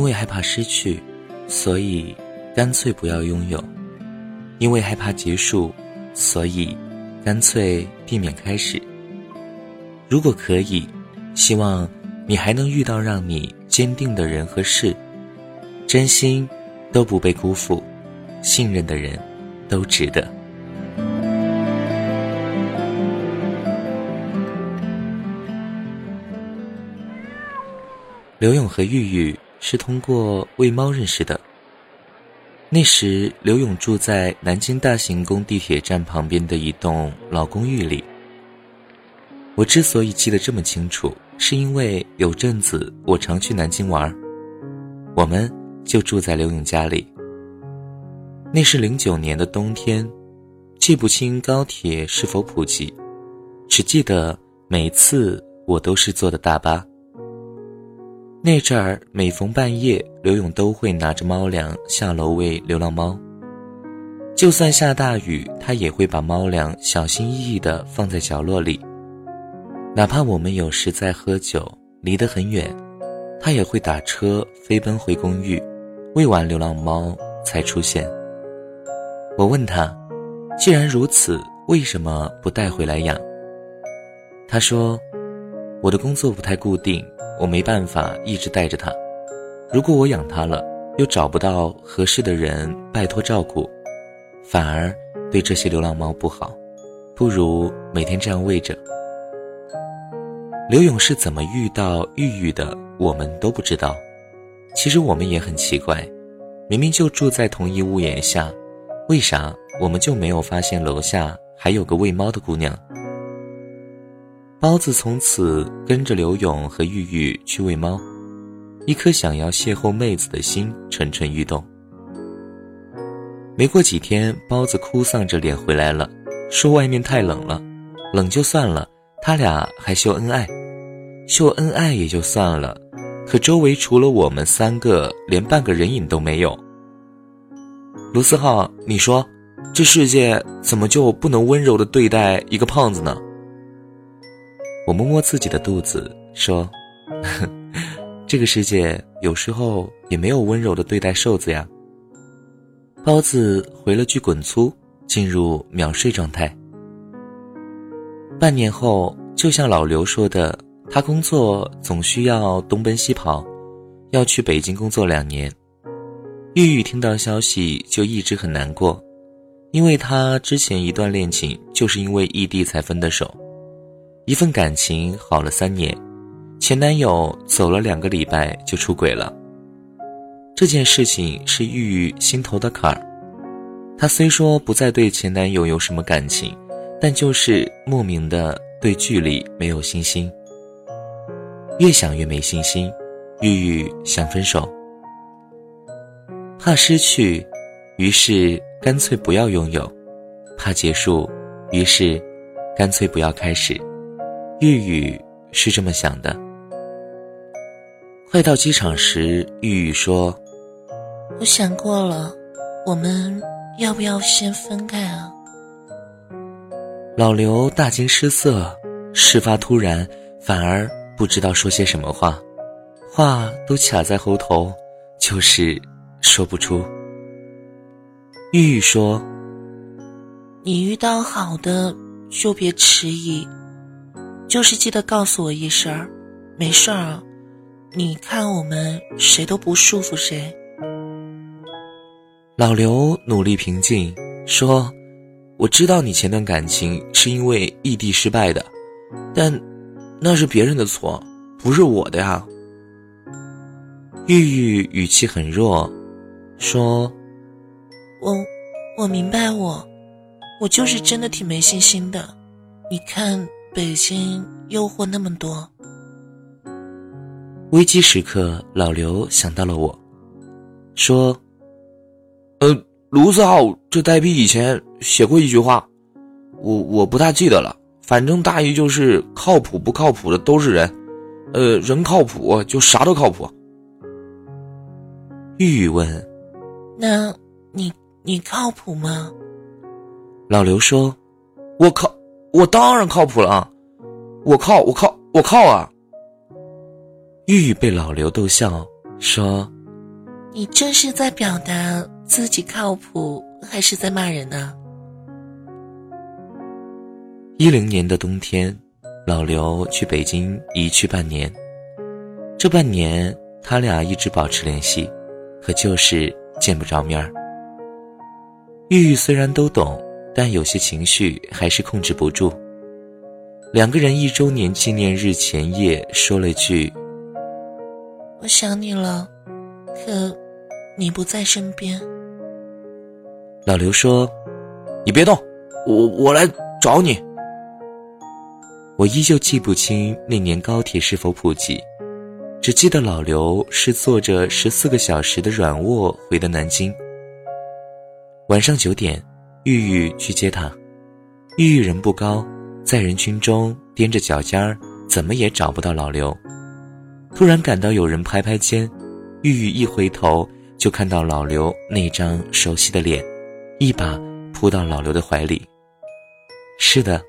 因为害怕失去，所以干脆不要拥有；因为害怕结束，所以干脆避免开始。如果可以，希望你还能遇到让你坚定的人和事，真心都不被辜负，信任的人都值得。刘勇和玉玉是通过喂猫认识的。那时，刘勇住在南京大行宫地铁站旁边的一栋老公寓里。我之所以记得这么清楚，是因为有阵子我常去南京玩，我们就住在刘勇家里。那是零九年的冬天，记不清高铁是否普及，只记得每次我都是坐的大巴。那阵儿，每逢半夜，刘勇都会拿着猫粮下楼喂流浪猫。就算下大雨，他也会把猫粮小心翼翼地放在角落里。哪怕我们有时在喝酒，离得很远，他也会打车飞奔回公寓，喂完流浪猫才出现。我问他：“既然如此，为什么不带回来养？”他说：“我的工作不太固定。”我没办法一直带着它，如果我养它了，又找不到合适的人拜托照顾，反而对这些流浪猫不好，不如每天这样喂着。刘勇是怎么遇到玉玉的，我们都不知道。其实我们也很奇怪，明明就住在同一屋檐下，为啥我们就没有发现楼下还有个喂猫的姑娘？包子从此跟着刘勇和玉玉去喂猫，一颗想要邂逅妹子的心蠢蠢欲动。没过几天，包子哭丧着脸回来了，说外面太冷了，冷就算了，他俩还秀恩爱，秀恩爱也就算了，可周围除了我们三个，连半个人影都没有。卢思浩，你说，这世界怎么就不能温柔的对待一个胖子呢？我摸摸自己的肚子，说：“ 这个世界有时候也没有温柔的对待瘦子呀。”包子回了句“滚粗”，进入秒睡状态。半年后，就像老刘说的，他工作总需要东奔西跑，要去北京工作两年。玉玉听到消息就一直很难过，因为他之前一段恋情就是因为异地才分的手。一份感情好了三年，前男友走了两个礼拜就出轨了。这件事情是玉玉心头的坎儿。她虽说不再对前男友有什么感情，但就是莫名的对距离没有信心。越想越没信心，玉玉想分手，怕失去，于是干脆不要拥有；怕结束，于是干脆不要开始。玉玉是这么想的。快到机场时，玉玉说：“我想过了，我们要不要先分开啊？”老刘大惊失色，事发突然，反而不知道说些什么话，话都卡在喉头，就是说不出。玉玉说：“你遇到好的就别迟疑。”就是记得告诉我一声，没事儿。你看我们谁都不束缚谁。老刘努力平静说：“我知道你前段感情是因为异地失败的，但那是别人的错，不是我的呀。”玉玉语气很弱，说：“我我明白，我我就是真的挺没信心的。你看。”北京诱惑那么多，危机时刻，老刘想到了我，说：“呃，卢思浩这呆逼以前写过一句话，我我不大记得了，反正大意就是靠谱不靠谱的都是人，呃，人靠谱就啥都靠谱。”玉玉问：“那你你靠谱吗？”老刘说：“我靠。”我当然靠谱了，我靠，我靠，我靠啊！玉玉被老刘逗笑，说：“你这是在表达自己靠谱，还是在骂人呢？一零年的冬天，老刘去北京一去半年，这半年他俩一直保持联系，可就是见不着面儿。玉玉虽然都懂，但有些情绪还是控制不住。两个人一周年纪念日前夜说了句：“我想你了，可你不在身边。”老刘说：“你别动，我我来找你。”我依旧记不清那年高铁是否普及，只记得老刘是坐着十四个小时的软卧回的南京。晚上九点，玉玉去接他，玉玉人不高。在人群中踮着脚尖儿，怎么也找不到老刘。突然感到有人拍拍肩，玉玉一回头就看到老刘那张熟悉的脸，一把扑到老刘的怀里。是的，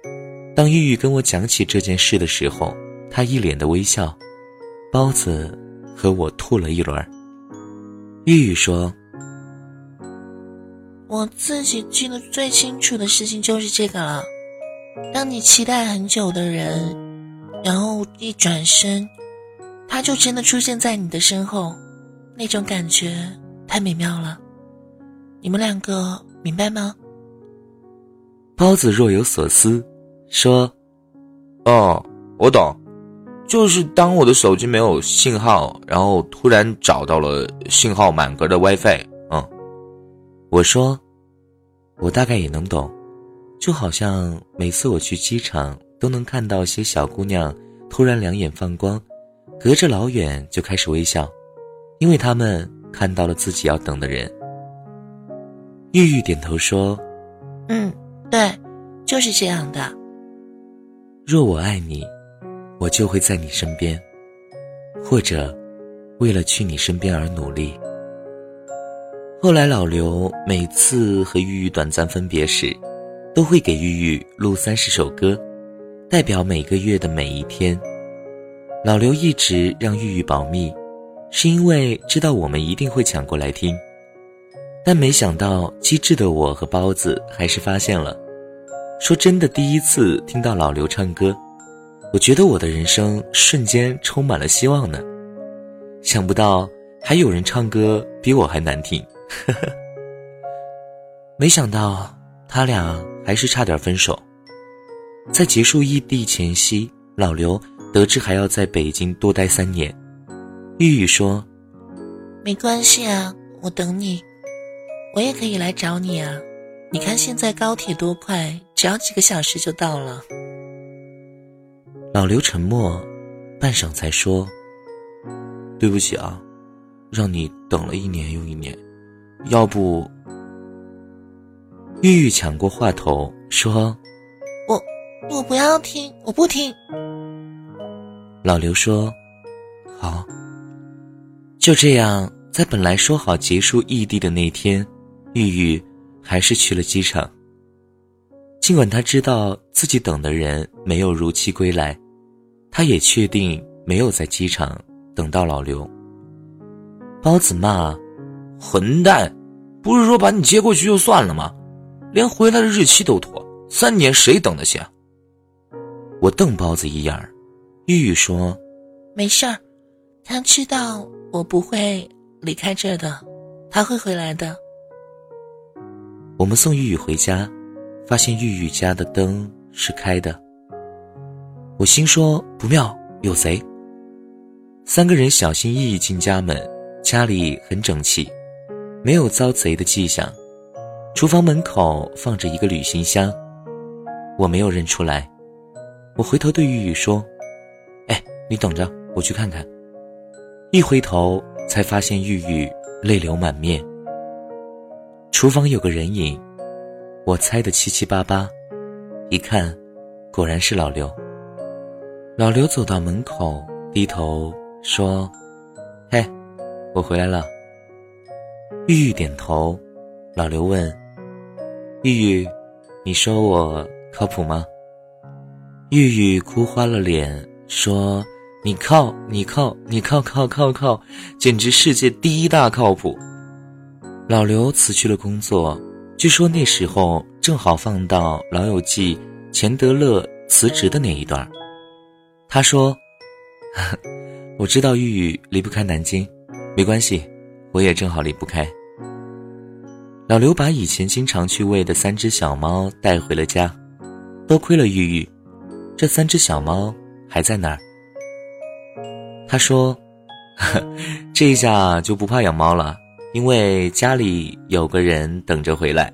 当玉玉跟我讲起这件事的时候，她一脸的微笑。包子和我吐了一轮。玉玉说：“我自己记得最清楚的事情就是这个了。”当你期待很久的人，然后一转身，他就真的出现在你的身后，那种感觉太美妙了。你们两个明白吗？包子若有所思，说：“哦，我懂，就是当我的手机没有信号，然后突然找到了信号满格的 WiFi。”嗯，我说：“我大概也能懂。”就好像每次我去机场，都能看到些小姑娘突然两眼放光，隔着老远就开始微笑，因为他们看到了自己要等的人。玉玉点头说：“嗯，对，就是这样的。若我爱你，我就会在你身边，或者为了去你身边而努力。”后来老刘每次和玉玉短暂分别时。都会给玉玉录三十首歌，代表每个月的每一天。老刘一直让玉玉保密，是因为知道我们一定会抢过来听。但没想到机智的我和包子还是发现了。说真的，第一次听到老刘唱歌，我觉得我的人生瞬间充满了希望呢。想不到还有人唱歌比我还难听，没想到他俩。还是差点分手。在结束异地前夕，老刘得知还要在北京多待三年，玉玉说：“没关系啊，我等你，我也可以来找你啊。你看现在高铁多快，只要几个小时就到了。”老刘沉默，半晌才说：“对不起啊，让你等了一年又一年，要不……”玉玉抢过话头说：“我我不要听，我不听。”老刘说：“好。”就这样，在本来说好结束异地的那天，玉玉还是去了机场。尽管他知道自己等的人没有如期归来，他也确定没有在机场等到老刘。包子骂：“混蛋，不是说把你接过去就算了吗？”连回来的日期都拖，三年谁等得下？我瞪包子一眼儿，玉玉说：“没事儿，他知道我不会离开这的，他会回来的。”我们送玉玉回家，发现玉玉家的灯是开的。我心说不妙，有贼。三个人小心翼翼进家门，家里很整齐，没有遭贼的迹象。厨房门口放着一个旅行箱，我没有认出来。我回头对玉玉说：“哎，你等着，我去看看。”一回头才发现玉玉泪流满面。厨房有个人影，我猜的七七八八，一看，果然是老刘。老刘走到门口，低头说：“嘿，我回来了。”玉玉点头。老刘问。玉玉，你说我靠谱吗？玉玉哭花了脸，说你靠，你靠，你靠靠靠靠，简直世界第一大靠谱。老刘辞去了工作，据说那时候正好放到《老友记》钱德勒辞职的那一段。他说：“ 我知道玉玉离不开南京，没关系，我也正好离不开。”老刘把以前经常去喂的三只小猫带回了家，多亏了玉玉，这三只小猫还在那儿。他说：“这一下就不怕养猫了，因为家里有个人等着回来。”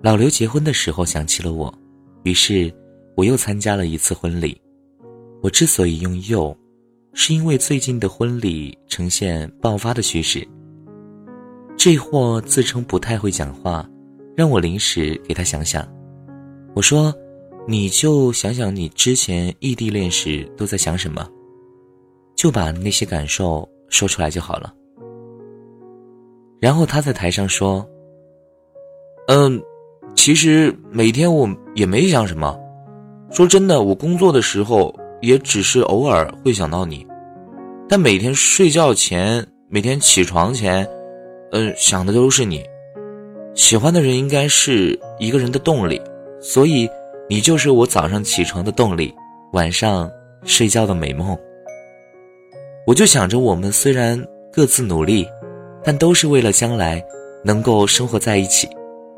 老刘结婚的时候想起了我，于是我又参加了一次婚礼。我之所以用“又”，是因为最近的婚礼呈现爆发的趋势。这货自称不太会讲话，让我临时给他想想。我说：“你就想想你之前异地恋时都在想什么。”就把那些感受说出来就好了。然后他在台上说：“嗯，其实每天我也没想什么。说真的，我工作的时候也只是偶尔会想到你，但每天睡觉前、每天起床前，嗯，想的都是你。喜欢的人应该是一个人的动力，所以你就是我早上起床的动力，晚上睡觉的美梦。”我就想着，我们虽然各自努力，但都是为了将来能够生活在一起，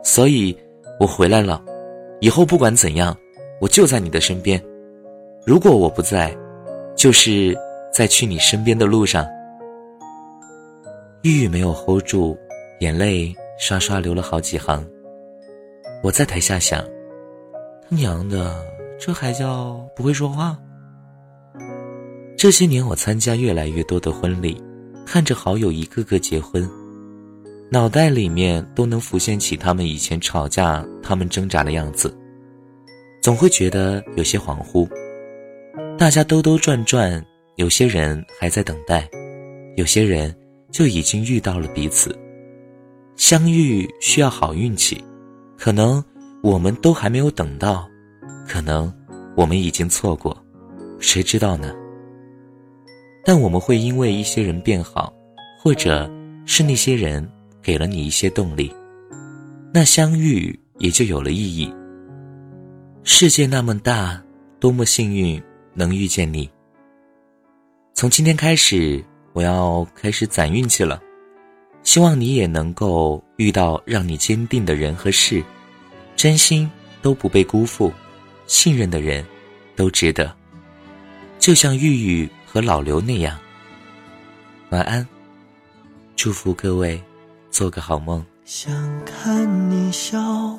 所以我回来了。以后不管怎样，我就在你的身边。如果我不在，就是在去你身边的路上。玉玉没有 hold 住，眼泪刷刷流了好几行。我在台下想，他娘的，这还叫不会说话？这些年，我参加越来越多的婚礼，看着好友一个个结婚，脑袋里面都能浮现起他们以前吵架、他们挣扎的样子，总会觉得有些恍惚。大家兜兜转转，有些人还在等待，有些人就已经遇到了彼此。相遇需要好运气，可能我们都还没有等到，可能我们已经错过，谁知道呢？但我们会因为一些人变好，或者是那些人给了你一些动力，那相遇也就有了意义。世界那么大，多么幸运能遇见你。从今天开始，我要开始攒运气了，希望你也能够遇到让你坚定的人和事，真心都不被辜负，信任的人，都值得。就像玉玉。和老刘那样，晚安，祝福各位做个好梦。想看你笑，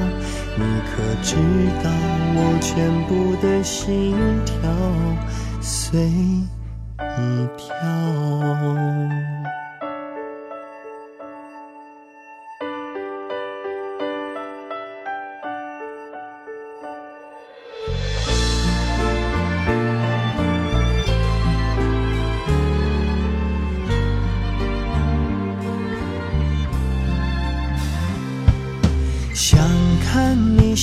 可知道我全部的心跳随你跳？